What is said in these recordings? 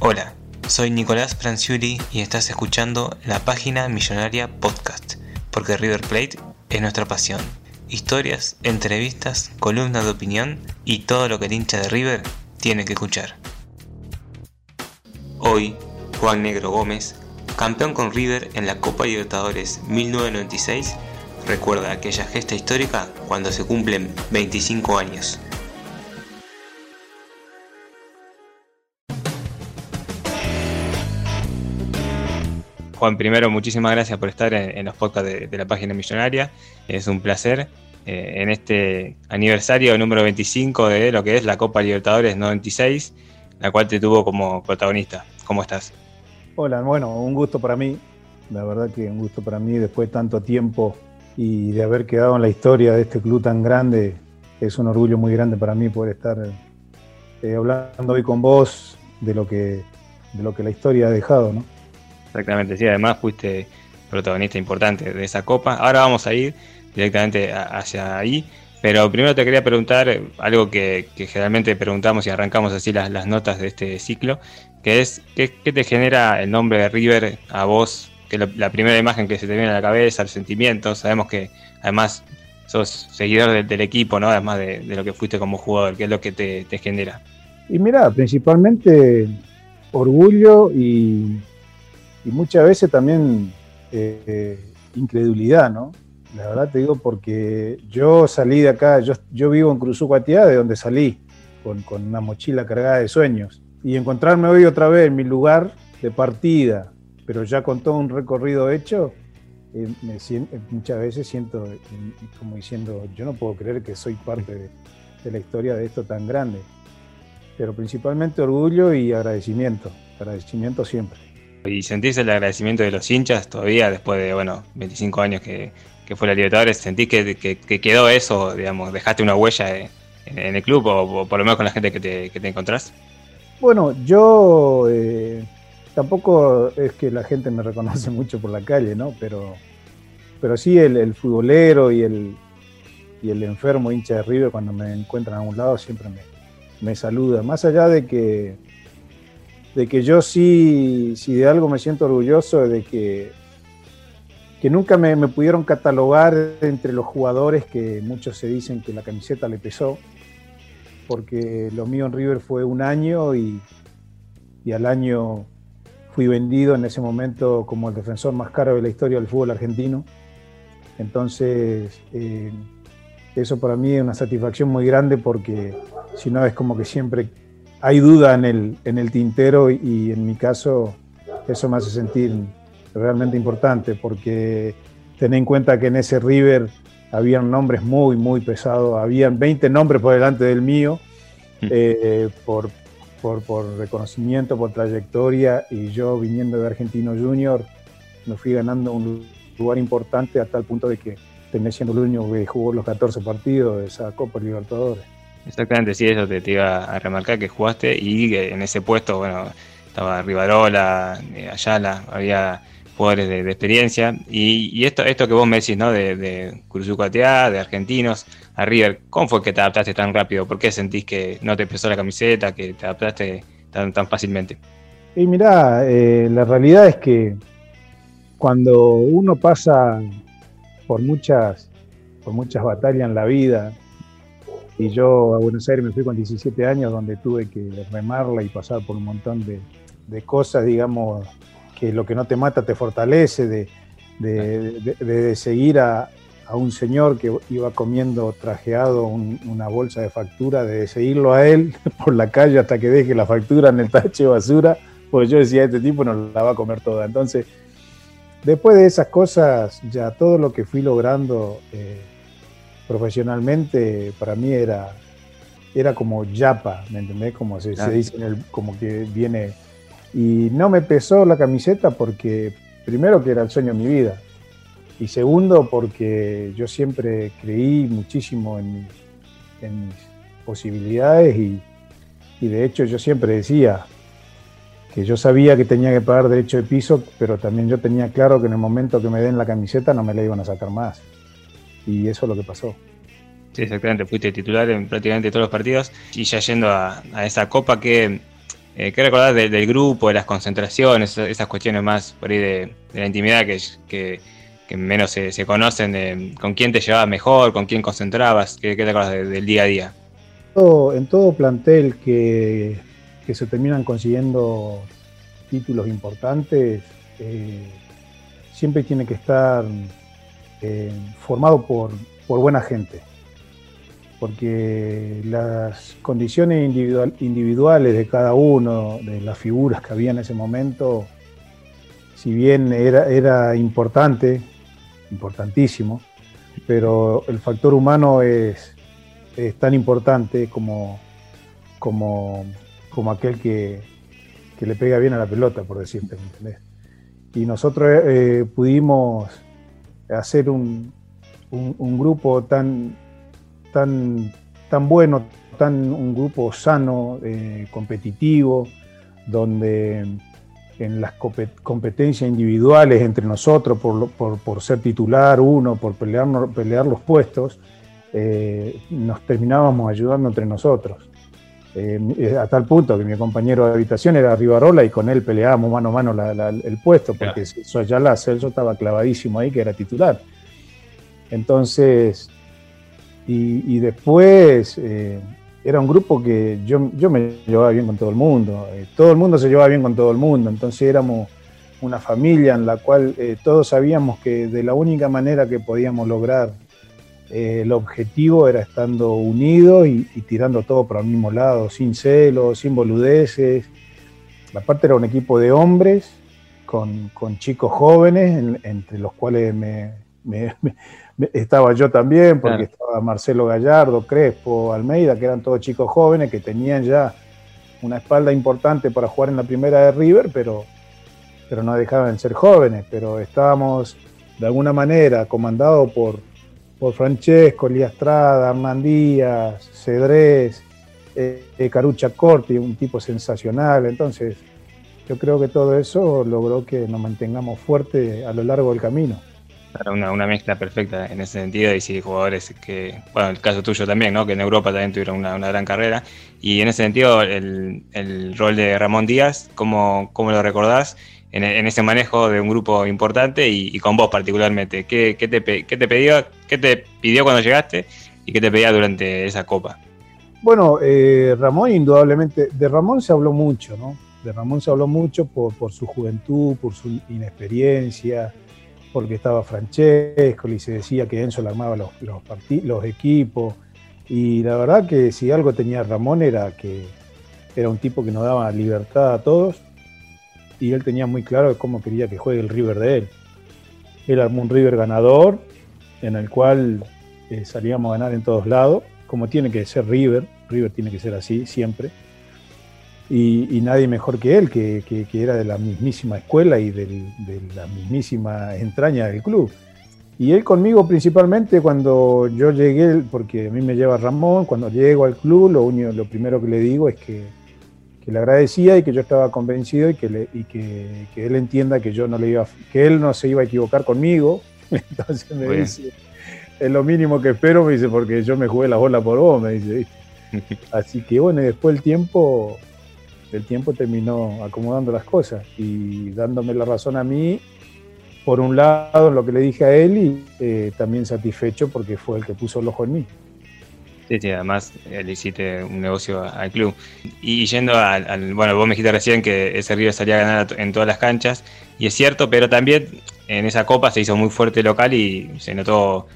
Hola, soy Nicolás Franciuli y estás escuchando la página Millonaria Podcast, porque River Plate es nuestra pasión. Historias, entrevistas, columnas de opinión y todo lo que el hincha de River tiene que escuchar. Hoy, Juan Negro Gómez, campeón con River en la Copa Libertadores 1996, recuerda aquella gesta histórica cuando se cumplen 25 años. Juan, primero, muchísimas gracias por estar en, los podcasts de, la página millonaria. Es un placer eh, en este aniversario número 25 de lo que es la Copa Libertadores 96, la cual te tuvo como protagonista. ¿Cómo estás? Hola, bueno, un gusto para mí. La verdad que un gusto para mí después de tanto tiempo y de haber quedado en la historia de este club tan grande. Es un orgullo muy grande para mí poder estar eh, hablando hoy con vos de lo que de lo que la historia ha dejado, ¿no? Exactamente, sí, además fuiste protagonista importante de esa copa. Ahora vamos a ir directamente hacia ahí, pero primero te quería preguntar algo que, generalmente preguntamos y arrancamos así las, notas de este ciclo, que es, ¿qué, te genera el nombre de River a vos? Que la, primera imagen que se te viene a la cabeza, el sentimiento, sabemos que además sos seguidor del, equipo, ¿no? Además de, lo que fuiste como jugador, ¿qué es lo que te, te genera? Y mira, principalmente orgullo y y muchas veces también eh, incredulidad, ¿no? La verdad te digo porque yo salí de acá, yo, vivo en Cruzucuatiá, de donde salí, con, una mochila cargada de sueños. Y encontrarme hoy otra vez en mi lugar de partida, pero ya con todo un recorrido hecho, eh, siento, muchas veces siento eh, como diciendo, yo no puedo creer que soy parte de la historia de esto tan grande. Pero principalmente orgullo y agradecimiento, agradecimiento siempre. ¿Y sentís el agradecimiento de los hinchas todavía después de, bueno, 25 años que, fue la Libertadores? ¿Sentís que, quedó eso, digamos, dejaste una huella en, el club o, por lo menos con la gente que te, que te encontrás? Bueno, yo eh, tampoco es que la gente me reconoce mucho por la calle, ¿no? Pero, pero sí el, futbolero y el, y el enfermo hincha de River cuando me encuentran a un lado siempre me, me saluda. Más allá de que de que yo sí, si de algo me siento orgulloso, de que, que nunca me, pudieron catalogar entre los jugadores que muchos se dicen que la camiseta le pesó, porque lo mío en River fue un año y, al año fui vendido en ese momento como el defensor más caro de la historia del fútbol argentino. Entonces, eh, eso para mí es una satisfacción muy grande porque si no es como que siempre hay duda en el, en el tintero y en mi caso eso me hace sentir realmente importante porque ten en cuenta que en ese River habían nombres muy, muy pesados, habían 20 nombres por delante del mío, mm. eh, por, por, reconocimiento, por trayectoria, y yo viniendo de Argentino Junior me fui ganando un lugar importante a tal punto de que terminé siendo el único que jugó los 14 partidos de esa Copa Libertadores. Exactamente, sí, eso te, iba a remarcar que jugaste y en ese puesto, bueno, estaba Rivarola, eh, Ayala, había jugadores de, experiencia. Y, esto, esto que vos me decís, ¿no? De, de de argentinos a River, ¿cómo fue que te adaptaste tan rápido? ¿Por qué sentís que no te pesó la camiseta, que te adaptaste tan, tan fácilmente? Y mirá, eh, la realidad es que cuando uno pasa por muchas, por muchas batallas en la vida, y yo a Buenos Aires me fui con 17 años, donde tuve que remarla y pasar por un montón de, cosas, digamos, que lo que no te mata te fortalece, de, seguir a, a un señor que iba comiendo trajeado una bolsa de factura, de seguirlo a él por la calle hasta que deje la factura en el tache de basura, pues yo decía, este tipo no la va a comer toda. Entonces, después de esas cosas, ya todo lo que fui logrando eh, profesionalmente, para mí era, era como yapa, ¿me entendés? Como se, dice, en el, como que viene... Y no me pesó la camiseta porque, primero que era el sueño de mi vida, y segundo, porque yo siempre creí muchísimo en, mis posibilidades y, de hecho yo siempre decía que yo sabía que tenía que pagar derecho de piso, pero también yo tenía claro que en el momento que me den la camiseta no me la iban a sacar más. Y eso es lo que pasó. Sí, exactamente. Fuiste titular en prácticamente todos los partidos. Y ya yendo a, esa copa, ¿qué, eh, ¿qué recordás del grupo, de las concentraciones, esas cuestiones más por ahí de, la intimidad que, que que menos se, conocen, con quién te llevabas mejor, con quién concentrabas, ¿qué, te acuerdas del día a día? en todo plantel que, se terminan consiguiendo títulos importantes, eh, siempre tiene que estar eh, formado por, buena gente, porque las condiciones individuales de cada uno, de las figuras que había en ese momento, si bien era, era importante, importantísimo, pero el factor humano es, tan importante como, como, como aquel que, le pega bien a la pelota, por decirte. Y nosotros eh, pudimos hacer un, un, grupo tan, tan, tan bueno, tan, un grupo sano, eh, competitivo, donde en las competencias individuales entre nosotros por, ser titular uno, por pelear, pelear los puestos, eh, nos terminábamos ayudando entre nosotros. Eh, a tal punto que mi compañero de habitación era Rivarola y con él peleábamos mano a mano el puesto, porque ya la Celso estaba clavadísimo ahí, que era titular. Entonces, y, después eh, era un grupo que yo, yo me llevaba bien con todo el mundo, eh, todo el mundo se llevaba bien con todo el mundo, entonces éramos una familia en la cual eh, todos sabíamos que de la única manera que podíamos lograr eh, el objetivo era estando unidos y, tirando todo por el mismo lado, sin celos, sin boludeces. Aparte era un equipo de hombres con, chicos jóvenes, entre los cuales me, estaba yo también, porque estaba Marcelo Gallardo, Crespo, Almeida, que eran todos chicos jóvenes que tenían ya una espalda importante para jugar en la primera de River, pero, pero no dejaban de ser jóvenes. Pero estábamos de alguna manera comandados por, por Francesco, Liastrada, Armandías, Cedrés, eh, eh, Carucha Corti, un tipo sensacional. Entonces, yo creo que todo eso logró que nos mantengamos fuertes a lo largo del camino. Una, una, mezcla perfecta en ese sentido y sí, jugadores que, bueno, el caso tuyo también, ¿no? Que en Europa también tuvieron una, gran carrera. Y en ese sentido, el, el rol de Ramón Díaz, ¿cómo, cómo lo recordás en, en, ese manejo de un grupo importante y, con vos particularmente? ¿Qué, qué, te, qué, te pidió, ¿Qué te pidió cuando llegaste y qué te pedía durante esa copa? Bueno, eh, Ramón indudablemente, de Ramón se habló mucho, ¿no? De Ramón se habló mucho por, por su juventud, por su inexperiencia, porque estaba Francesco y se decía que Enzo le armaba los, los, equipos. Y la verdad que si algo tenía Ramón era que era un tipo que nos daba libertad a todos y él tenía muy claro cómo quería que juegue el River de él. Él armó un River ganador en el cual eh, salíamos a ganar en todos lados, como tiene que ser River, River tiene que ser así siempre y, nadie mejor que él, que, era de la mismísima escuela y de la mismísima entraña del club. Y él conmigo principalmente cuando yo llegué, porque a mí me lleva Ramón, cuando llego al club, lo, único, lo primero que le digo es que, le agradecía y que yo estaba convencido y que, y que, él entienda que yo no le iba, que él no se iba a equivocar conmigo. Entonces me dice, es lo mínimo que espero, me dice, porque yo me jugué la bola por vos, me dice. Así que bueno, y después el tiempo el tiempo terminó acomodando las cosas y dándome la razón a mí, por un lado en lo que le dije a él y eh, también satisfecho porque fue el que puso el ojo en mí. Sí, sí, además eh, le hiciste un negocio al club. Y yendo al, bueno, vos me dijiste recién que ese Río salía a ganar en todas las canchas, y es cierto, pero también en esa copa se hizo muy fuerte local y se notó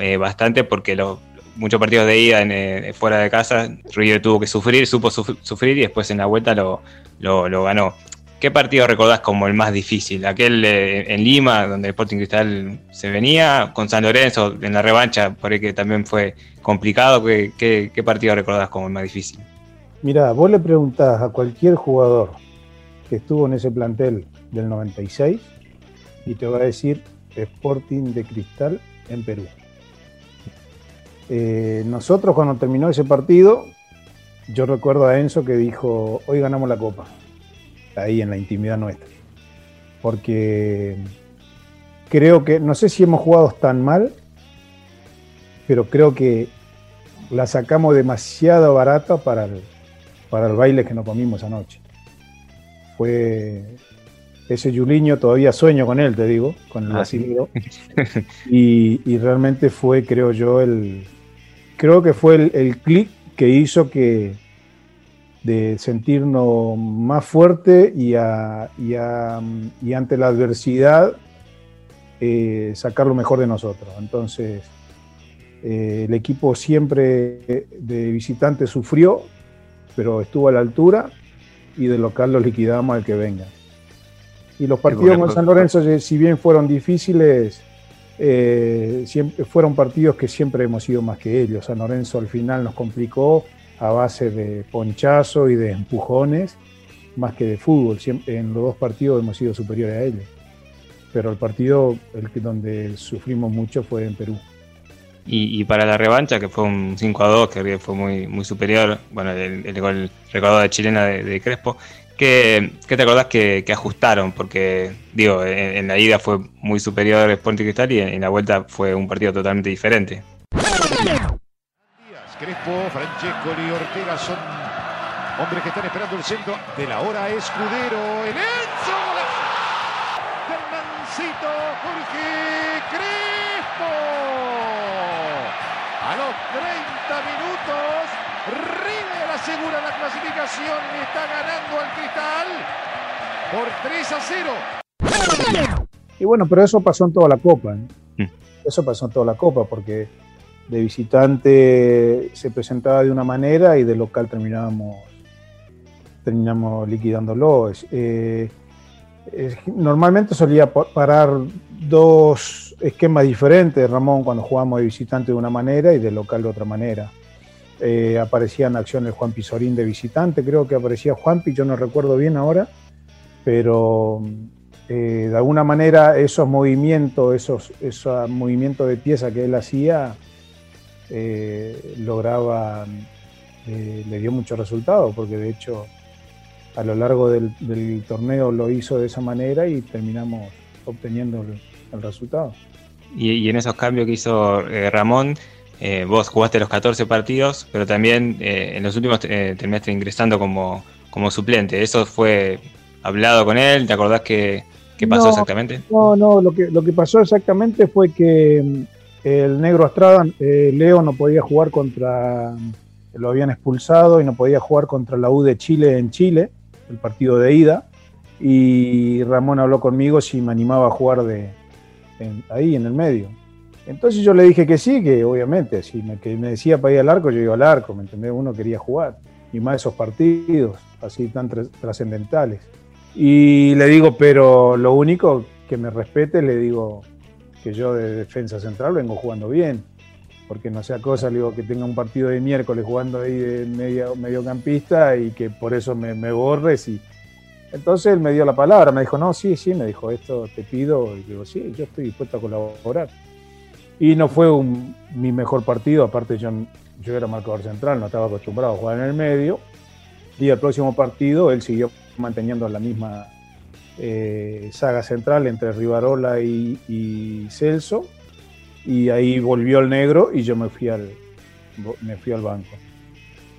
eh, bastante porque los muchos partidos de ida en, fuera de casa, River tuvo que sufrir, supo sufrir y después en la vuelta lo, lo, ganó. ¿Qué partido recordás como el más difícil? Aquel en Lima, donde el Sporting Cristal se venía, con San Lorenzo en la revancha, por ahí que también fue complicado. ¿Qué, qué partido recordás como el más difícil? Mira, vos le preguntás a cualquier jugador que estuvo en ese plantel del 96 y te va a decir Sporting de Cristal en Perú. Eh, nosotros cuando terminó ese partido, yo recuerdo a Enzo que dijo, hoy ganamos la copa, ahí en la intimidad nuestra. Porque creo que, no sé si hemos jugado tan mal, pero creo que la sacamos demasiado barata para el, para el baile que nos comimos anoche. Fue ese Juliño, todavía sueño con él, te digo, con el ah, y, realmente fue, creo yo, el. Creo que fue el, clic que hizo que de sentirnos más fuerte y, y, ante la adversidad eh, sacar lo mejor de nosotros. Entonces, eh, el equipo siempre de visitante sufrió, pero estuvo a la altura y de local lo liquidamos al que venga. Y los partidos con San Lorenzo, si bien fueron difíciles, eh, fueron partidos que siempre hemos sido más que ellos. San Lorenzo al final nos complicó a base de ponchazo y de empujones, más que de fútbol. en los dos partidos hemos sido superiores a ellos. Pero el partido donde sufrimos mucho fue en Perú. Y, para la revancha, que fue un 5 a 2, que fue muy, muy superior, bueno, el, gol de chilena de, Crespo, ¿qué, te acordás que, ajustaron? Porque, digo, en, la ida fue muy superior Sporting Cristal y en, la vuelta fue un partido totalmente diferente. Crespo, Francesco y Ortega son hombres que están esperando el centro de la hora Escudero, el Enzo, Fernancito, Jorge Crespo. A los 30 minutos, River asegura la clasificación y está ganando al Cristal por 3 a 0. Y bueno, pero eso pasó en toda la Copa. ¿eh? Mm. Eso pasó en toda la Copa porque de visitante se presentaba de una manera y de local terminábamos, terminamos liquidándolo. Eh, normalmente solía parar dos esquemas diferentes, Ramón, cuando jugábamos de visitante de una manera y de local de otra manera. Eh, aparecían acciones Juan Pizorín de visitante, creo que aparecía Juanpi, yo no recuerdo bien ahora, pero eh, de alguna manera esos movimientos, esos, esos movimientos de pieza que él hacía, eh, lograba, le dio mucho resultado, porque de hecho a lo largo del, torneo lo hizo de esa manera y terminamos obteniendo el, resultado. Y, en esos cambios que hizo Ramón, eh, vos jugaste los 14 partidos, pero también eh, en los últimos terminaste ingresando como, como suplente. ¿Eso fue hablado con él? ¿Te acordás qué, pasó exactamente? No, no, lo que, lo que pasó exactamente fue que mm, el negro Astrada, Leo no podía jugar contra, lo habían expulsado y no podía jugar contra la U de Chile en Chile el partido de ida, y Ramón habló conmigo si me animaba a jugar de, ahí en el medio. Entonces yo le dije que sí, que obviamente, si me, que me decía para ir al arco, yo iba al arco, ¿me entendés? Uno quería jugar, y más esos partidos así tan trascendentales. Y le digo, pero lo único que me respete, le digo que yo de defensa central vengo jugando bien porque no sea cosa, digo, que tenga un partido de miércoles jugando ahí de medio, mediocampista y que por eso me, borres. Y... Entonces él me dio la palabra, me dijo, no, sí, sí, me dijo, esto te pido. Y digo, sí, yo estoy dispuesto a colaborar. Y no fue mi mejor partido, aparte yo, yo era marcador central, no estaba acostumbrado a jugar en el medio. Y el próximo partido él siguió manteniendo la misma eh, saga central entre Rivarola y, y Celso y ahí volvió el negro y yo me fui al, me fui al banco.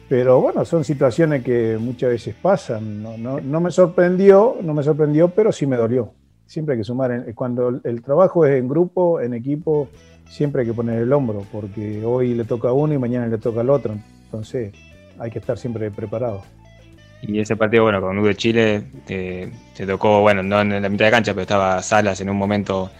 Pero bueno, son situaciones que muchas veces pasan. No, no, me sorprendió, no me sorprendió, pero sí me dolió. Siempre hay que sumar. Cuando el trabajo es en grupo, en equipo, siempre hay que poner el hombro, porque hoy le toca a uno y mañana le toca al otro. Entonces hay que estar siempre preparado. Y ese partido, bueno, con U de Chile, te tocó, bueno, no en la mitad de cancha, pero estaba Salas en un momento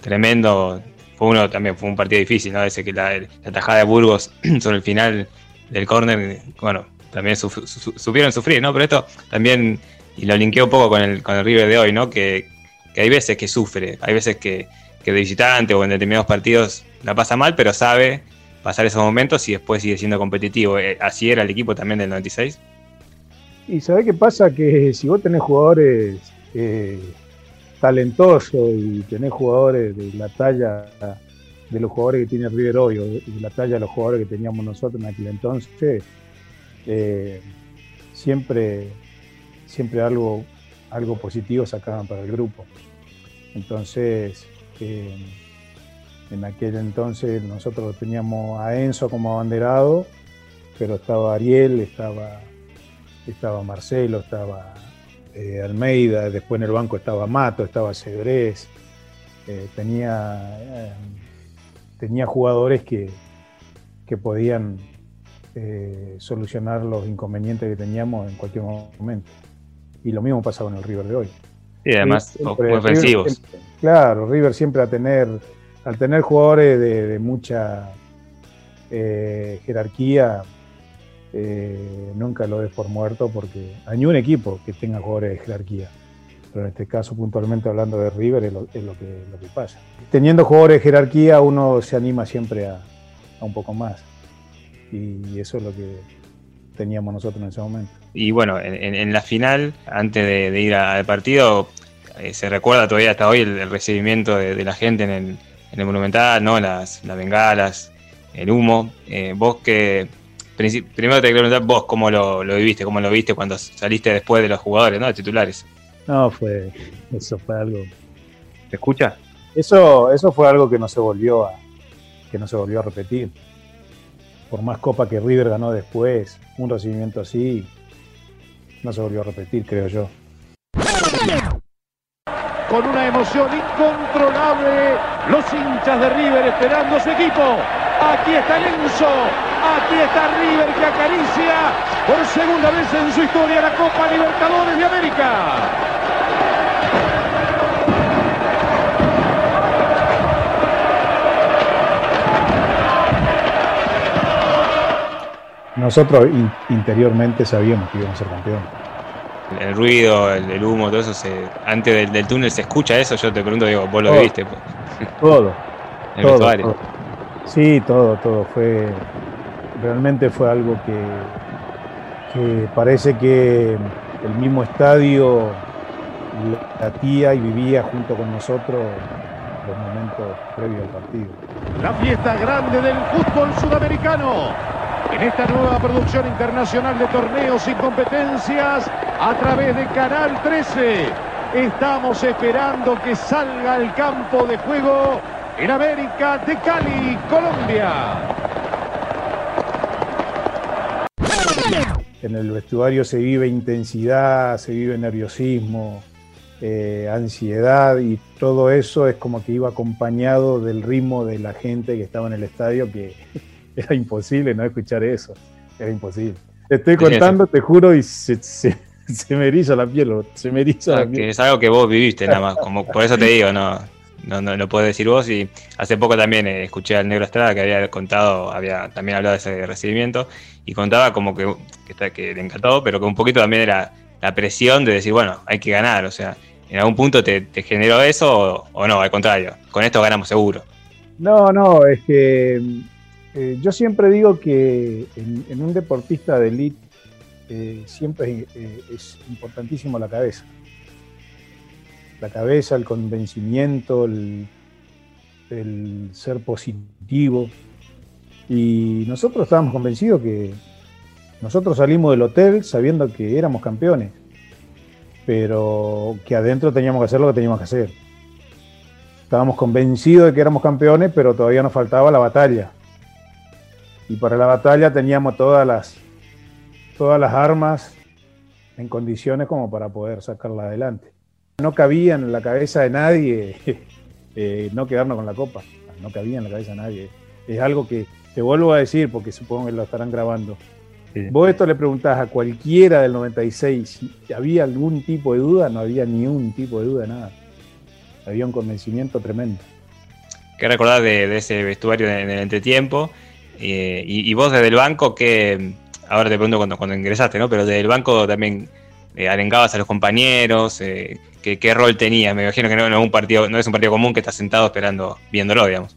tremendo fue uno también, fue un partido difícil, ¿no? Ese que la, la tajada de Burgos sobre el final del córner, bueno, también supieron sufrir, ¿no? Pero esto también, y lo linkeo un poco con el, con el River de hoy, ¿no? Que, hay veces que sufre, hay veces que, que de visitante o en determinados partidos la pasa mal, pero sabe pasar esos momentos y después sigue siendo competitivo. Eh, así era el equipo también del 96. Y ¿sabés qué pasa? Que si vos tenés jugadores eh, talentosos y tenés jugadores de la talla de los jugadores que tiene River hoy o de la talla de los jugadores que teníamos nosotros en aquel entonces, eh, siempre, siempre algo, algo positivo sacaban para el grupo. Entonces, eh, en aquel entonces nosotros teníamos a Enzo como abanderado, pero estaba Ariel, estaba, estaba Marcelo, estaba eh, Almeida, después en el banco estaba Mato, estaba Cedrés, tenía, tenía jugadores que, que podían eh, solucionar los inconvenientes que teníamos en cualquier momento. Y lo mismo pasa con el River de hoy. Y además ofensivos. Claro, River siempre a tener, al tener jugadores de, mucha eh, jerarquía, eh, nunca lo des por muerto porque hay ni un equipo que tenga jugadores de jerarquía. Pero en este caso, puntualmente hablando de River, es lo, que, lo que pasa. Teniendo jugadores de jerarquía, uno se anima siempre a un poco más y eso es lo que teníamos nosotros en ese momento. Y bueno, en, la final, antes de, ir al partido, eh, se recuerda todavía hasta hoy el, recibimiento de, la gente en el, en el Monumental, ¿no? Las, las bengalas, el humo. Eh, vos que. Primero te quiero preguntar vos cómo lo, viviste, cómo lo viste cuando saliste después de los jugadores, ¿no? De titulares. No, fue. Eso fue algo. ¿Te escucha? Eso, eso fue algo que no se volvió a, que no se volvió a repetir por más copa que River ganó después, un recibimiento así no se volvió a repetir, creo yo. Con una emoción incontrolable, los hinchas de River esperando a su equipo. Aquí está Lenzo, aquí está River que acaricia por segunda vez en su historia la Copa Libertadores de América. nosotros interiormente sabíamos que íbamos a ser campeones. El ruido, el, humo, todo eso, se, antes del, túnel se escucha eso, yo te pregunto, digo, vos lo viste. Pues. Todo. el todo, Sí, todo, todo. Fue, realmente fue algo que, que parece que el mismo estadio latía y vivía junto con nosotros los momentos previos al partido. La fiesta grande del fútbol sudamericano en esta nueva producción internacional de torneos y competencias a través de Canal 13. Estamos esperando que salga al campo de juego en América de Cali, Colombia. En el vestuario se vive intensidad, se vive nerviosismo, eh, ansiedad y todo eso es como que iba acompañado del ritmo de la gente que estaba en el estadio que era imposible no escuchar eso. Era imposible. Te estoy contando, te juro, y se, me eriza la piel. Se me eriza la piel. es algo que vos viviste nada más. Como, por eso te digo, no, no, no lo puedes decir vos. Y hace poco también eh, escuché al Negro Estrada que había contado, había también hablado de ese recibimiento. Y contaba como que, que, que le encantó, pero que un poquito también era la presión de decir, bueno, hay que ganar. O sea, ¿en algún punto te, generó eso o, no? Al contrario, con esto ganamos seguro. No, no, es que eh, yo siempre digo que en, un deportista de elite eh, siempre eh, es importantísimo la cabeza. La cabeza, el convencimiento, el, ser positivo. Y nosotros estábamos convencidos que nosotros salimos del hotel sabiendo que éramos campeones, pero que adentro teníamos que hacer lo que teníamos que hacer. Estábamos convencidos de que éramos campeones, pero todavía nos faltaba la batalla y para la batalla teníamos todas las, todas las armas en condiciones como para poder sacarla adelante. No cabía en la cabeza de nadie eh, no quedarnos con la copa, no cabía en la cabeza de nadie. Es algo que te vuelvo a decir porque supongo que lo estarán grabando. Vos esto le preguntás a cualquiera del 96 si había algún tipo de duda, no había ni un tipo de duda, nada. Había un convencimiento tremendo. ¿Qué recordás de, ese vestuario en el entretiempo? Eh, y, vos desde el banco, que ahora te pregunto cuando, cuando ingresaste, ¿no? Pero desde el banco también eh, arengabas a los compañeros, eh, ¿qué, rol tenías? Me imagino que no, es un partido, no es un partido común que estás sentado esperando, viéndolo, digamos.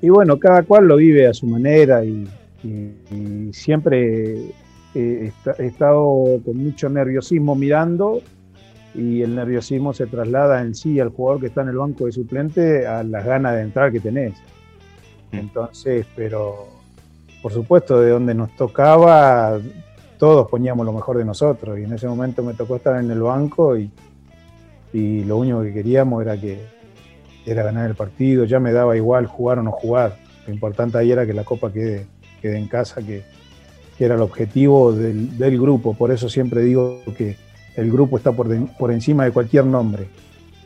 Y bueno, cada cual lo vive a su manera y, siempre he estado con mucho nerviosismo mirando y el nerviosismo se traslada en sí al jugador que está en el banco de suplente a las ganas de entrar que tenés. Mm. Entonces, pero por supuesto, de donde nos tocaba, todos poníamos lo mejor de nosotros y en ese momento me tocó estar en el banco y, lo único que queríamos era que era ganar el partido, ya me daba igual jugar o no jugar. Lo importante ahí era que la copa quede, quede en casa, que, que era el objetivo del, del grupo. Por eso siempre digo que el grupo está por, por encima de cualquier nombre,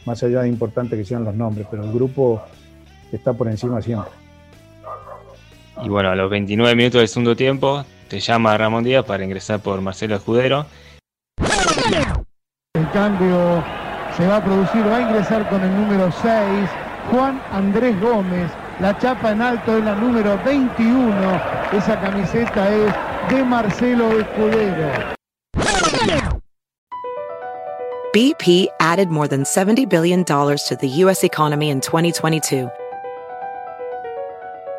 más allá de importante que sean los nombres, pero el grupo está por encima siempre. Y bueno, a los 29 minutos del segundo tiempo te llama Ramón Díaz para ingresar por Marcelo Escudero. El cambio se va a producir, va a ingresar con el número 6, Juan Andrés Gómez. La chapa en alto es la número 21. Esa camiseta es de Marcelo Escudero. BP added more than $70 billion to the U.S. economy in 2022.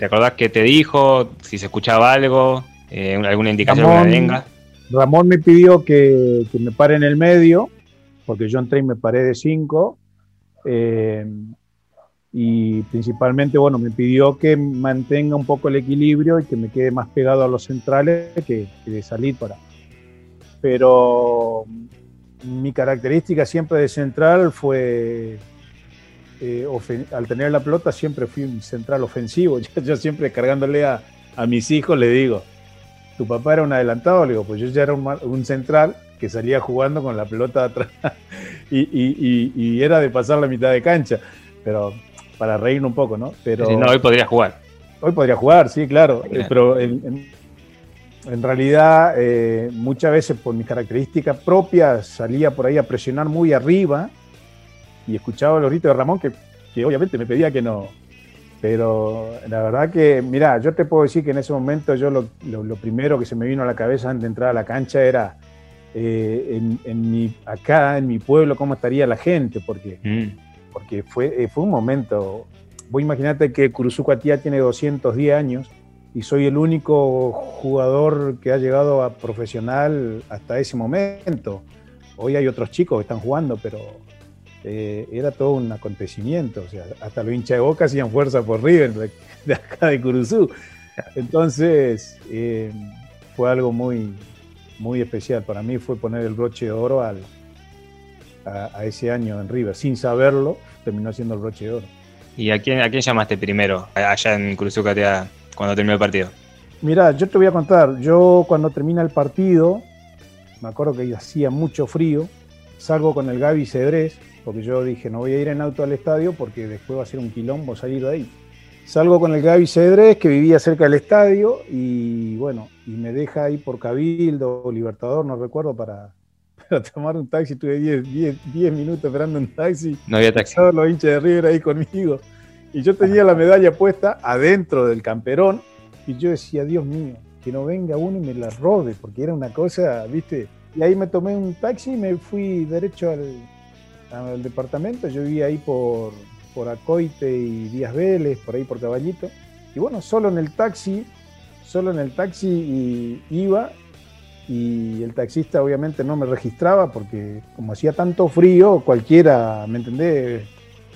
¿Te acordás que te dijo? Si se escuchaba algo, eh, alguna indicación Ramón, que venga. Ramón me pidió que, me pare en el medio, porque yo entré y me paré de 5. Eh, y principalmente, bueno, me pidió que mantenga un poco el equilibrio y que me quede más pegado a los centrales que, de salir para. Pero mi característica siempre de central fue, eh, al tener la pelota, siempre fui un central ofensivo. Yo, siempre cargándole a, a, mis hijos le digo, tu papá era un adelantado, le digo, pues yo ya era un, central que salía jugando con la pelota atrás y, y, y, era de pasar la mitad de cancha. Pero para reírme un poco, ¿no? Pero, no, hoy podría jugar. Hoy podría jugar, sí, claro. Eh, pero en, realidad, eh, muchas veces por mis características propias salía por ahí a presionar muy arriba y escuchaba los gritos de Ramón que, que obviamente me pedía que no. Pero la verdad que, mira, yo te puedo decir que en ese momento yo lo, lo, primero que se me vino a la cabeza antes de entrar a la cancha era eh, en, en, mi, acá en mi pueblo cómo estaría la gente, porque mm porque fue, eh, fue un momento. Vos imaginate que Curuzucuatía tiene 210 años y soy el único jugador que ha llegado a profesional hasta ese momento. Hoy hay otros chicos que están jugando, pero eh, era todo un acontecimiento. O sea, hasta los hinchas de Boca hacían fuerza por River de, acá de Curuzú. Entonces, eh, fue algo muy, muy especial. Para mí fue poner el broche de oro al, a, ese año en River. Sin saberlo, terminó siendo el broche de oro. ¿Y a quién, a quién llamaste primero allá en Cruzucatea cuando terminó el partido? Mirá, yo te voy a contar, yo cuando termina el partido, me acuerdo que hacía mucho frío, salgo con el Gaby Cedrés, porque yo dije, no voy a ir en auto al estadio porque después va a ser un quilombo salir de ahí. Salgo con el Gaby Cedrés, que vivía cerca del estadio, y bueno, y me deja ahí por Cabildo o Libertador, no recuerdo, para, para tomar un taxi. Tuve 10 minutos esperando un taxi. No había taxi. Todos los hinchas de River ahí conmigo. Y yo tenía la medalla puesta adentro del camperón, y yo decía, Dios mío, que no venga uno y me la robe, porque era una cosa, viste. Y ahí me tomé un taxi y me fui derecho al, al departamento. Yo vivía ahí por, por Acoite y Díaz Vélez, por ahí por Caballito. Y bueno, solo en el taxi, solo en el taxi iba y el taxista obviamente no me registraba porque como hacía tanto frío, cualquiera, ¿me entendés?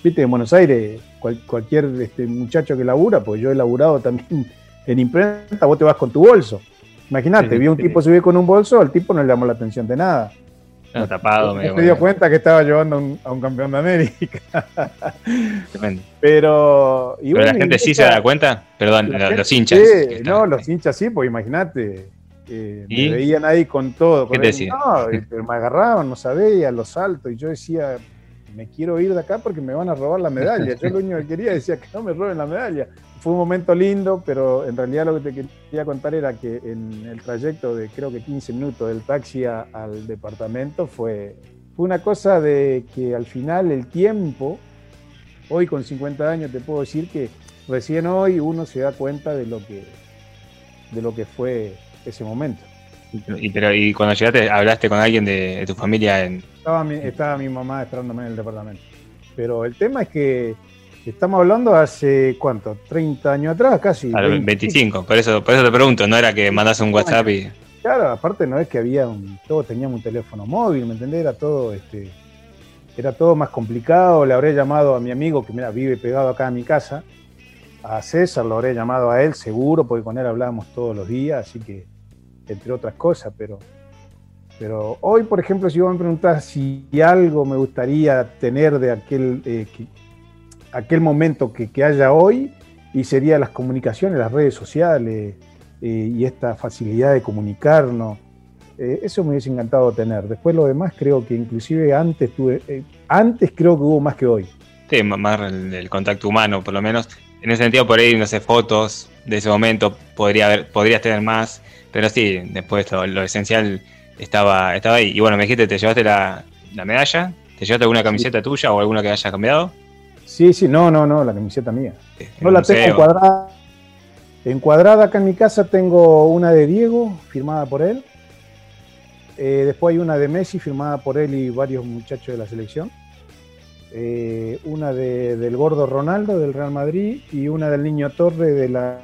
Viste, en Buenos Aires, cualquier este, muchacho que labura, pues yo he laburado también en imprenta, vos te vas con tu bolso. Imagínate, vi un tipo subir con un bolso, al tipo no le llamó la atención de nada. No, tapado, me dio cuenta que estaba llevando a un campeón de América. Pero. Pero la gente sí se da cuenta. Perdón, los, hinchas. no, los hinchas sí, pues imagínate. me veían ahí con todo. ¿Qué te No, pero me agarraban, no sabía, los saltos. Y yo decía, me quiero ir de acá porque me van a robar la medalla. Yo lo único que quería decía que no me roben la medalla fue un momento lindo, pero en realidad lo que te quería contar era que en el trayecto de creo que 15 minutos del taxi al departamento fue, fue una cosa de que al final el tiempo, hoy con 50 años te puedo decir que recién hoy uno se da cuenta de lo que, de lo que fue ese momento. Y, pero, y cuando llegaste, hablaste con alguien de, tu familia en... Estaba mi, estaba mi mamá esperándome en el departamento. Pero el tema es que Estamos hablando hace, ¿cuánto? ¿30 años atrás? Casi. 25, por eso, por eso te pregunto, no era que mandas un WhatsApp y... Claro, aparte no es que había un... Todos teníamos un teléfono móvil, ¿me entendés? Era todo, este, era todo más complicado. Le habré llamado a mi amigo que mira, vive pegado acá a mi casa, a César, lo habré llamado a él seguro, porque con él hablábamos todos los días, así que, entre otras cosas, pero... Pero hoy, por ejemplo, si vos me preguntás si algo me gustaría tener de aquel, eh, aquel momento que, haya hoy y sería las comunicaciones, las redes sociales eh, y esta facilidad de comunicarnos. Eh, eso me hubiese encantado tener. Después lo demás creo que inclusive antes tuve, eh, antes creo que hubo más que hoy. Sí, más el, contacto humano, por lo menos. En ese sentido, por ahí, no sé, fotos de ese momento podría haber, podrías tener más, pero sí, después todo, lo esencial estaba, estaba ahí. Y bueno, me dijiste, ¿te llevaste la, medalla? ¿Te llevaste alguna camiseta tuya o alguna que haya cambiado? Sí, sí, no, no, no, la camiseta mía. No la tengo encuadrada. Encuadrada acá en mi casa tengo una de Diego, firmada por él. Eh, después hay una de Messi, firmada por él y varios muchachos de la selección. Eh, una del gordo Ronaldo del Real Madrid y una del niño Torre de la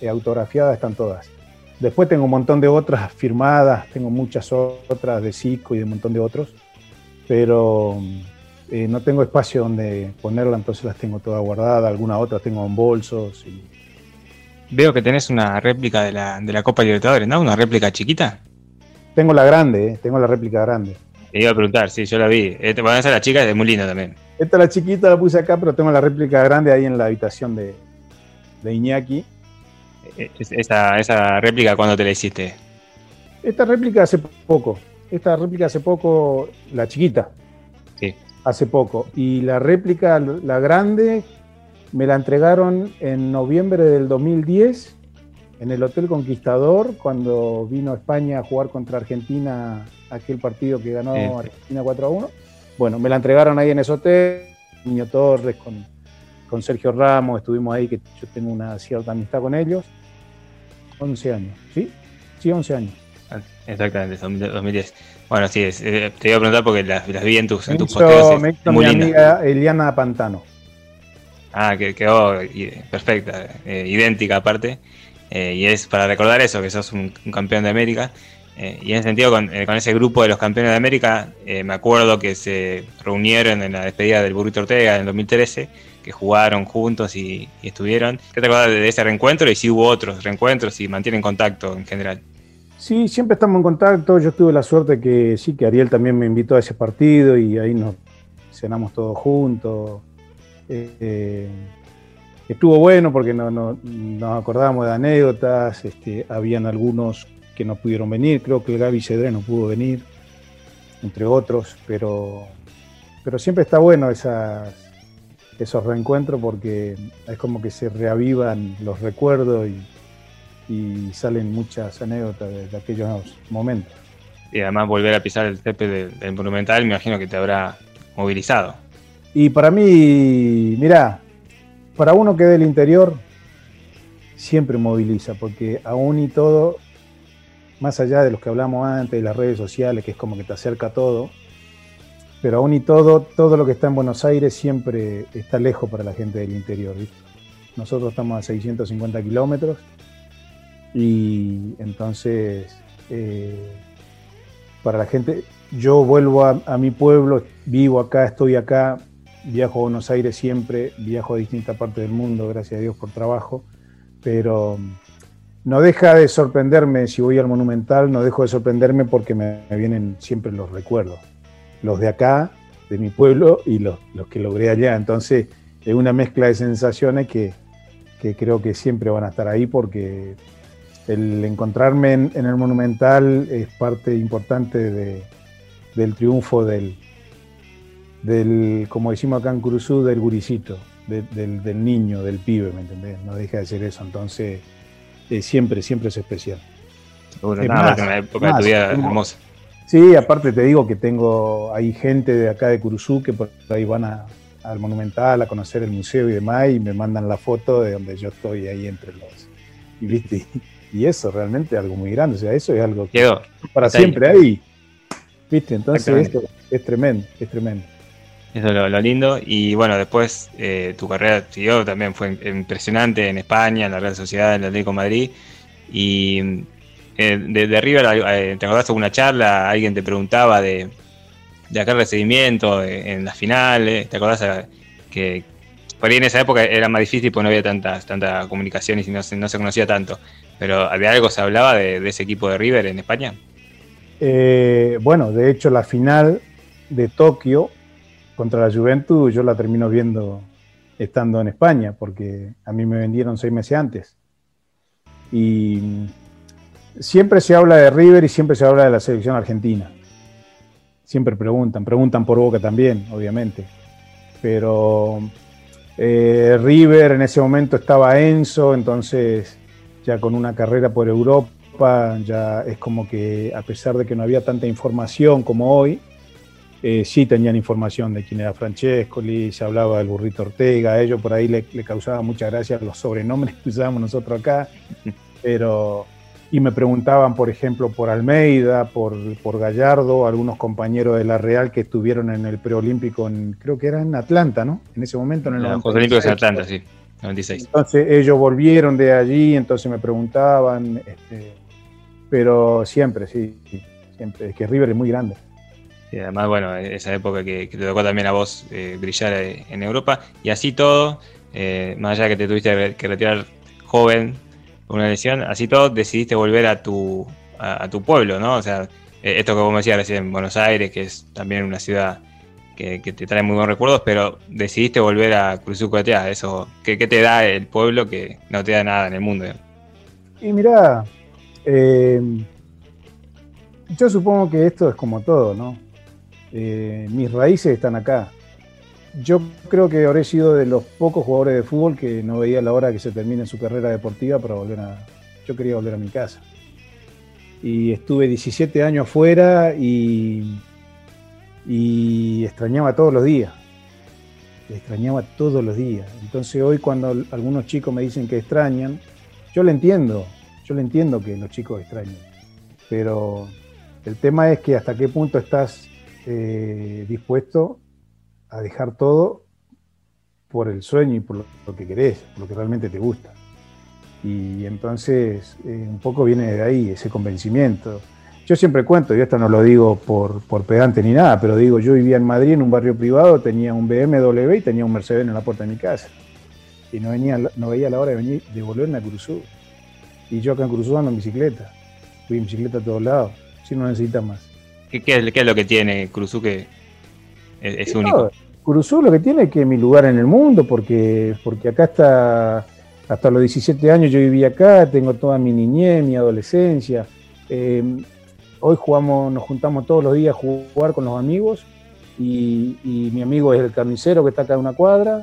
eh, autografiada están todas. Después tengo un montón de otras firmadas, tengo muchas otras de Zico y de un montón de otros, pero eh, no tengo espacio donde ponerla, entonces las tengo todas guardadas, alguna otra tengo en bolsos. Y... Veo que tenés una réplica de la, de la Copa Libertadores, ¿no? Una réplica chiquita. Tengo la grande, eh, tengo la réplica grande. Te iba a preguntar, sí, yo la vi. Este, bueno, esa la chica es muy linda también. Esta la chiquita la puse acá, pero tengo la réplica grande ahí en la habitación de, de Iñaki. Eh, esa, esa réplica, ¿cuándo te la hiciste? Esta réplica hace poco. Esta réplica hace poco, la chiquita. Hace poco. Y la réplica, la grande, me la entregaron en noviembre del 2010 en el Hotel Conquistador, cuando vino a España a jugar contra Argentina, aquel partido que ganó Argentina 4 a 1. Bueno, me la entregaron ahí en ese hotel, Niño Torres, con, con Sergio Ramos, estuvimos ahí, que yo tengo una cierta amistad con ellos. 11 años, ¿sí? Sí, 11 años. Exactamente, 2010. Bueno, sí, eh, te iba a preguntar porque las, vi en tus, en tus Me hizo mi amiga Eliana Pantano. Ah, que quedó perfecta, eh, idéntica aparte. Eh, y es para recordar eso, que sos un, campeón de América. y en ese sentido, con, ese grupo de los campeones de América, me acuerdo que se reunieron en la despedida del Burrito Ortega en el 2013, que jugaron juntos y, y estuvieron. ¿Qué te acuerdas de ese reencuentro? Y si hubo otros reencuentros y mantienen contacto en general. Sí, siempre estamos en contacto. Yo tuve la suerte que sí, que Ariel también me invitó a ese partido y ahí nos cenamos todos juntos. Eh, estuvo bueno porque no, nos acordábamos de anécdotas, este, habían algunos que no pudieron venir, creo que el Gaby Cedré no pudo venir, entre otros, pero, pero siempre está bueno esas, esos reencuentros porque es como que se reavivan los recuerdos y, salen muchas anécdotas de, aquellos momentos. Y además volver a pisar el tepe del, Monumental, me imagino que te habrá movilizado. Y para mí, mira, para uno que del interior, siempre moviliza, porque aún y todo, más allá de los que hablamos antes, de las redes sociales, que es como que te acerca todo, pero aún y todo, todo lo que está en Buenos Aires siempre está lejos para la gente del interior. Nosotros estamos a 650 kilómetros y entonces eh, para la gente, yo vuelvo a, mi pueblo, vivo acá, estoy acá, viajo a Buenos Aires siempre, viajo a distintas partes del mundo, gracias a Dios por trabajo, pero no deja de sorprenderme si voy al Monumental, no dejo de sorprenderme porque me vienen siempre los recuerdos los de acá, de mi pueblo, y los, que logré allá. Entonces, es una mezcla de sensaciones que, creo que siempre van a estar ahí porque el encontrarme en, el Monumental es parte importante del triunfo del, del, como decimos acá en Cruzú, del guricito, del, niño, del pibe, ¿me entendés? No deja de ser eso, entonces eh, siempre, siempre es especial. Bueno, nada, una época de tu vida hermosa. Sí, aparte te digo que tengo, hay gente de acá de Curuzú que por ahí van al Monumental a conocer el museo y demás y me mandan la foto de donde yo estoy ahí entre los... Y, ¿viste? Y eso realmente es algo muy grande, o sea, eso es algo que para siempre ahí. ¿Viste? Entonces esto es tremendo, es tremendo. Eso es lo, lindo. Y bueno, después eh, tu carrera siguió, también fue impresionante en España, en la Real Sociedad, en el Atlético Madrid. Y eh, de, River, eh, ¿te acordás de una charla? Alguien te preguntaba de, de acá el recibimiento en las finales. ¿Te acordás eh, que por ahí en esa época era más difícil porque no había tanta, tanta comunicación y no, no se conocía tanto? Pero ¿de algo se hablaba de, ese equipo de River en España? bueno, de hecho la final de Tokio contra la Juventus yo la termino viendo estando en España porque a mí me vendieron seis meses antes. Y siempre se habla de River y siempre se habla de la selección argentina. Siempre preguntan, preguntan por Boca también, obviamente. Pero eh, River en ese momento estaba Enzo, entonces ya con una carrera por Europa, ya es como que a pesar de que no había tanta información como hoy, eh, sí tenían información de quién era Francescoli, se hablaba del burrito Ortega, a ellos por ahí le, le causaba mucha gracia los sobrenombres que usábamos nosotros acá, pero y me preguntaban, por ejemplo, por Almeida, por, por Gallardo, algunos compañeros de la Real que estuvieron en el preolímpico, en, creo que era en Atlanta, ¿no? En ese momento. En el Los Olímpicos en Atlanta, sí, 96. Entonces ellos volvieron de allí, entonces me preguntaban, este, pero siempre, sí, siempre, es que River es muy grande. Y además, bueno, esa época que, te tocó también a vos eh, brillar eh, en Europa, y así todo, eh, más allá que te tuviste que retirar joven una lesión, así todo decidiste volver a tu, a, tu pueblo, ¿no? O sea, eh, esto que vos me decías recién en Buenos Aires, que es también una ciudad que, te trae muy buenos recuerdos, pero decidiste volver a Cruzucotea, eso, ¿qué, ¿qué te da el pueblo que no te da nada en el mundo? Y mira, eh, yo supongo que esto es como todo, ¿no? Eh, mis raíces están acá yo creo que habré sido de los pocos jugadores de fútbol que no veía la hora que se termine su carrera deportiva para volver a. Yo quería volver a mi casa. Y estuve 17 años afuera y, y extrañaba todos los días. Extrañaba todos los días. Entonces hoy cuando algunos chicos me dicen que extrañan, yo le entiendo, yo le entiendo que los chicos extrañan. Pero el tema es que hasta qué punto estás eh, dispuesto a dejar todo por el sueño y por lo, que querés, por lo que realmente te gusta. Y entonces eh, un poco viene de ahí ese convencimiento. Yo siempre cuento, y esto no lo digo por, por pedante ni nada, pero digo, yo vivía en Madrid en un barrio privado, tenía un BMW y tenía un Mercedes en la puerta de mi casa. Y no, venía, no veía la hora de, venir, de volverme a Cruzú. Y yo acá en Cruzú ando en bicicleta. Fui en bicicleta a todos lados, si no necesitas más. ¿Qué, es, lo que tiene Cruzú que es, único. Curuzú lo que tiene es que mi lugar en el mundo, porque, porque acá está, hasta los 17 años yo viví acá, tengo toda mi niñez, mi adolescencia. Eh, hoy jugamos, nos juntamos todos los días a jugar con los amigos y, mi amigo es el carnicero que está acá en una cuadra,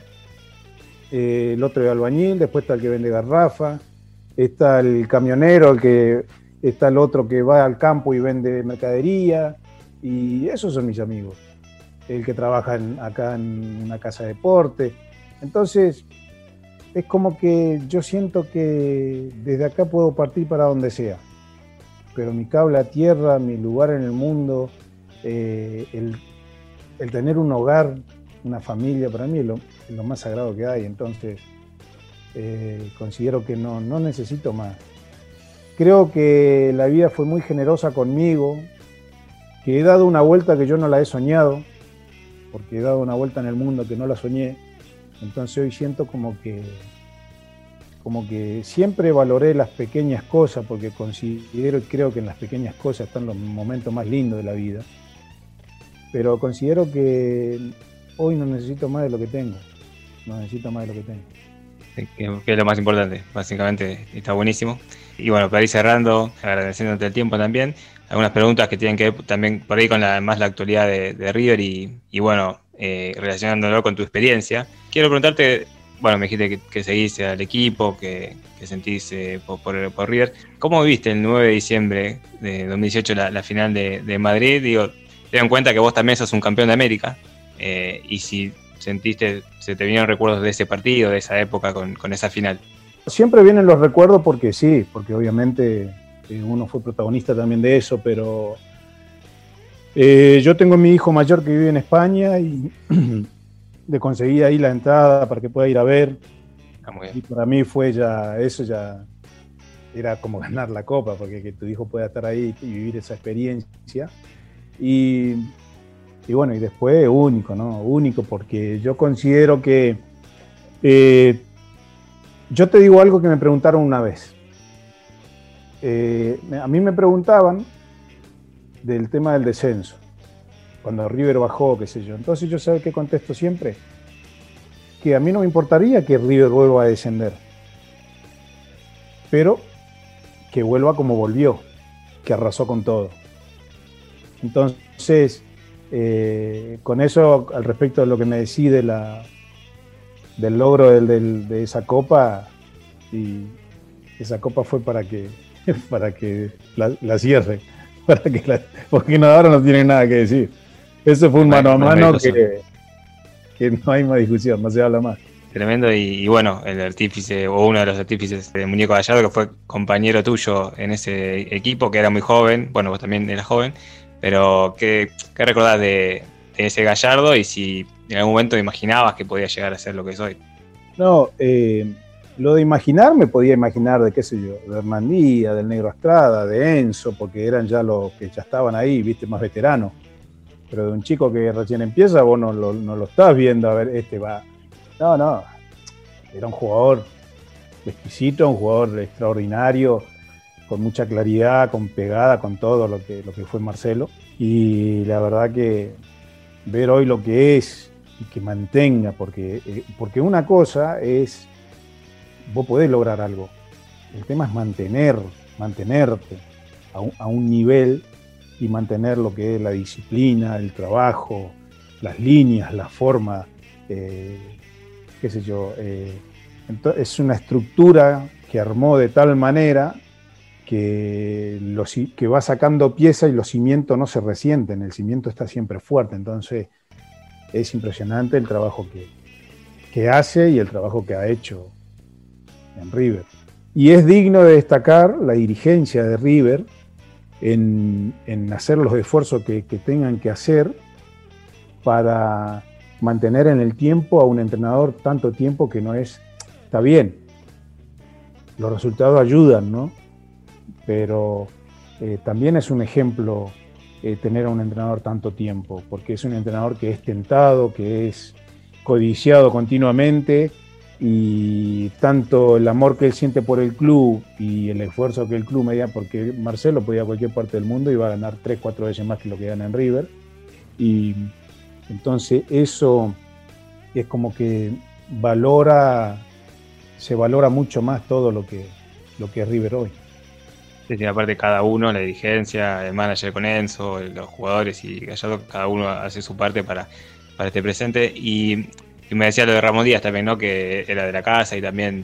eh, el otro es albañil, después está el que vende garrafa, está el camionero, el que está el otro que va al campo y vende mercadería, y esos son mis amigos el que trabaja acá en una casa de deporte. Entonces, es como que yo siento que desde acá puedo partir para donde sea. Pero mi cable a tierra, mi lugar en el mundo, eh, el, tener un hogar, una familia, para mí es lo, más sagrado que hay. Entonces, eh, considero que no, no necesito más. Creo que la vida fue muy generosa conmigo, que he dado una vuelta que yo no la he soñado porque he dado una vuelta en el mundo que no la soñé. Entonces hoy siento como que, como que siempre valoré las pequeñas cosas, porque considero y creo que en las pequeñas cosas están los momentos más lindos de la vida. Pero considero que hoy no necesito más de lo que tengo. No necesito más de lo que tengo. Que, es lo más importante, básicamente está buenísimo. Y bueno, para ir cerrando, agradeciéndote el tiempo también, algunas preguntas que tienen que ver también por ahí con la, más la actualidad de, River y, bueno, eh, relacionándolo con tu experiencia. Quiero preguntarte, bueno, me dijiste que, seguiste al equipo, que, sentís eh, por, River. ¿Cómo viste el 9 de diciembre de 2018 la, final de, Madrid? Digo, ten en cuenta que vos también sos un campeón de América eh, y si sentiste, se te vinieron recuerdos de ese partido, de esa época con, con esa final. Siempre vienen los recuerdos porque sí, porque obviamente uno fue protagonista también de eso, pero eh, yo tengo a mi hijo mayor que vive en España y le conseguí ahí la entrada para que pueda ir a ver. Ah, y para mí fue ya, eso ya era como ganar la copa, porque que tu hijo pueda estar ahí y vivir esa experiencia. Y, bueno, y después único, ¿no? Único, porque yo considero que... Eh, yo te digo algo que me preguntaron una vez. Eh, a mí me preguntaban del tema del descenso, cuando River bajó, qué sé yo. Entonces yo sé qué contesto siempre, que a mí no me importaría que River vuelva a descender, pero que vuelva como volvió, que arrasó con todo. Entonces, eh, con eso, al respecto de lo que me decide la, del logro de esa copa, y esa copa fue para que para que la, cierre, para que porque no, ahora no tiene nada que decir. Eso fue un mano a mano que, que, no hay más discusión, no se habla más. Tremendo y, bueno, el artífice o uno de los artífices de Muñeco Gallardo que fue compañero tuyo en ese equipo, que era muy joven, bueno, vos también eras joven, pero ¿qué, qué recordás de, ese Gallardo y si en algún momento imaginabas que podía llegar a ser lo que es hoy? No, eh, lo de imaginar, me podía imaginar de qué sé yo, de Hernandía, del Negro Estrada, de Enzo, porque eran ya los que ya estaban ahí, viste, más veteranos. Pero de un chico que recién empieza, vos no lo, no lo estás viendo, a ver, este va. No, no. Era un jugador exquisito, un jugador extraordinario, con mucha claridad, con pegada, con todo lo que, lo que fue Marcelo. Y la verdad que ver hoy lo que es y que mantenga, porque, eh, porque una cosa es vos podés lograr algo. El tema es mantener, mantenerte a un, nivel y mantener lo que es la disciplina, el trabajo, las líneas, la forma, eh, qué sé yo. Eh, es una estructura que armó de tal manera que, que va sacando pieza y los cimientos no se resienten, el cimiento está siempre fuerte. Entonces es impresionante el trabajo que, que hace y el trabajo que ha hecho en River. Y es digno de destacar la dirigencia de River en, hacer los esfuerzos que, tengan que hacer para mantener en el tiempo a un entrenador tanto tiempo que no es, está bien, los resultados ayudan, ¿no? Pero eh, también es un ejemplo eh, tener a un entrenador tanto tiempo, porque es un entrenador que es tentado, que es codiciado continuamente y tanto el amor que él siente por el club y el esfuerzo que el club medía, porque Marcelo podía a cualquier parte del mundo y va a ganar tres, cuatro veces más que lo que gana en River. Y entonces eso es como que valora, se valora mucho más todo lo que, lo que es River hoy. Sí, aparte cada uno, la dirigencia, el manager con Enzo, los jugadores y Gallardo, cada uno hace su parte para, para este presente. Y, y me decía lo de Ramón Díaz también, ¿no? Que era de la casa y también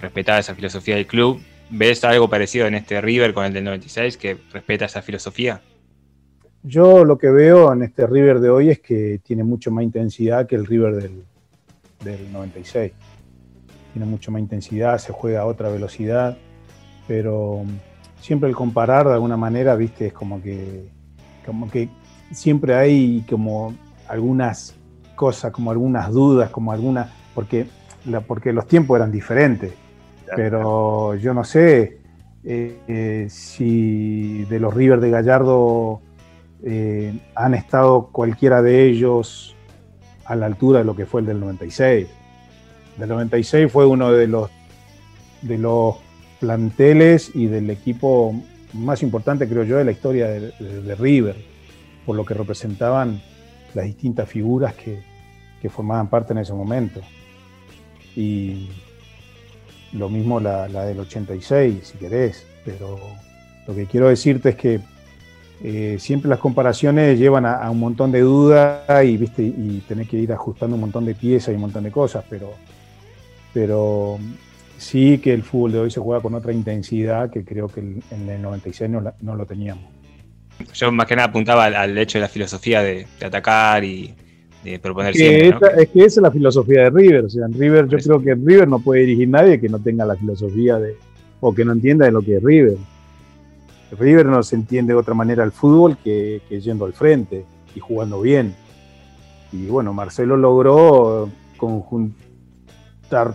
respetaba esa filosofía del club. ¿Ves algo parecido en este River con el del 96 que respeta esa filosofía? Yo lo que veo en este River de hoy es que tiene mucho más intensidad que el River del, del 96. Tiene mucho más intensidad, se juega a otra velocidad, pero siempre el comparar de alguna manera, viste, es como que, como que siempre hay como algunas cosas, como algunas dudas, como algunas, porque, la, porque los tiempos eran diferentes pero yo no sé eh, eh, si de los River de Gallardo eh, han estado cualquiera de ellos a la altura de lo que fue el del 96. Del 96 fue uno de los, de los planteles y del equipo más importante, creo yo, de la historia de, de, de River, por lo que representaban las distintas figuras que, que formaban parte en ese momento. Y lo mismo la, la, del 86, si querés, pero lo que quiero decirte es que eh, siempre las comparaciones llevan a, un montón de dudas y, ¿viste? y tenés que ir ajustando un montón de piezas y un montón de cosas, pero, pero sí que el fútbol de hoy se juega con otra intensidad que creo que en el 96 no, no lo teníamos. Yo más que nada apuntaba al, al hecho de la filosofía de, de atacar y, de proponer es que, siempre, esta, ¿no? es que esa es la filosofía de River. O sea, en River, yo creo que en River no puede dirigir nadie que no tenga la filosofía de, o que no entienda de lo que es River. River no se entiende de otra manera el fútbol que, que yendo al frente y jugando bien. Y bueno, Marcelo logró conjuntar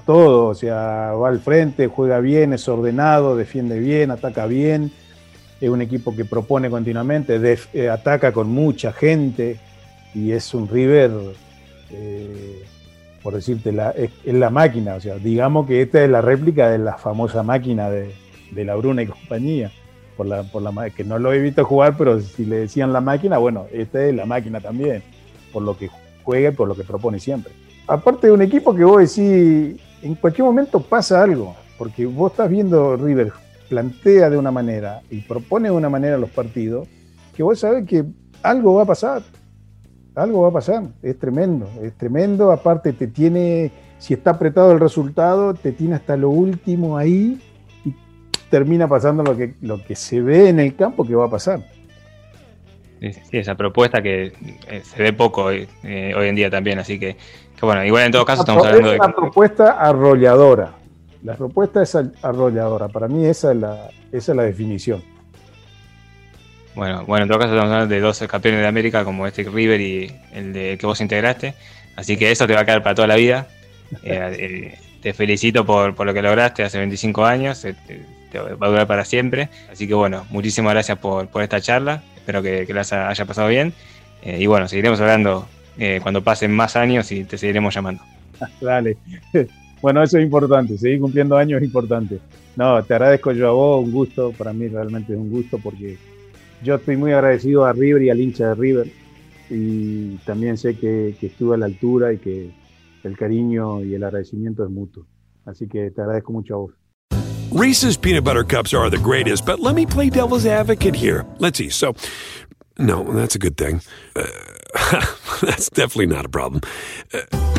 todo, o sea, va al frente, juega bien, es ordenado, defiende bien, ataca bien, es un equipo que propone continuamente, def, eh, ataca con mucha gente, y es un River, eh, por decirte, la, es, la máquina, o sea, digamos que esta es la réplica de la famosa máquina de, de la Bruna y compañía, por la, por la, que no lo he visto jugar, pero si le decían la máquina, bueno, esta es la máquina también, por lo que juega y por lo que propone siempre. Aparte de un equipo que vos decís, en cualquier momento pasa algo, porque vos estás viendo River plantea de una manera y propone de una manera los partidos, que vos sabés que algo va a pasar, algo va a pasar, es tremendo, es tremendo, aparte te tiene, si está apretado el resultado, te tiene hasta lo último ahí y termina pasando lo que, lo que se ve en el campo que va a pasar. Sí, esa propuesta que eh, se ve poco eh, hoy en día también, así que, que, bueno, igual en todo caso estamos es hablando una de... propuesta arrolladora, la propuesta es arrolladora, para mí esa es la, esa es la definición. Bueno, bueno, en todo caso estamos hablando de dos campeones de América como este River y el de que vos integraste. Así que eso te va a quedar para toda la vida. Eh, eh, te felicito por, por, lo que lograste hace 25 años. Te, te, va a durar para siempre. Así que bueno, muchísimas gracias por, por esta charla. Espero que, que las haya pasado bien. Eh, y bueno, seguiremos hablando eh, cuando pasen más años y te seguiremos llamando. Dale. Bueno, eso es importante. Seguir cumpliendo años es importante. No, te agradezco yo a vos. Un gusto. Para mí realmente es un gusto porque yo estoy muy agradecido a River y al hincha de River y también sé que, que, estuve a la altura y que el cariño y el agradecimiento es mutuo. Así que te agradezco mucho a vos. Reese's peanut butter cups are the greatest, but let me play devil's advocate here. Let's see. So, no, that's a good thing. Uh, that's definitely not a problem. Uh,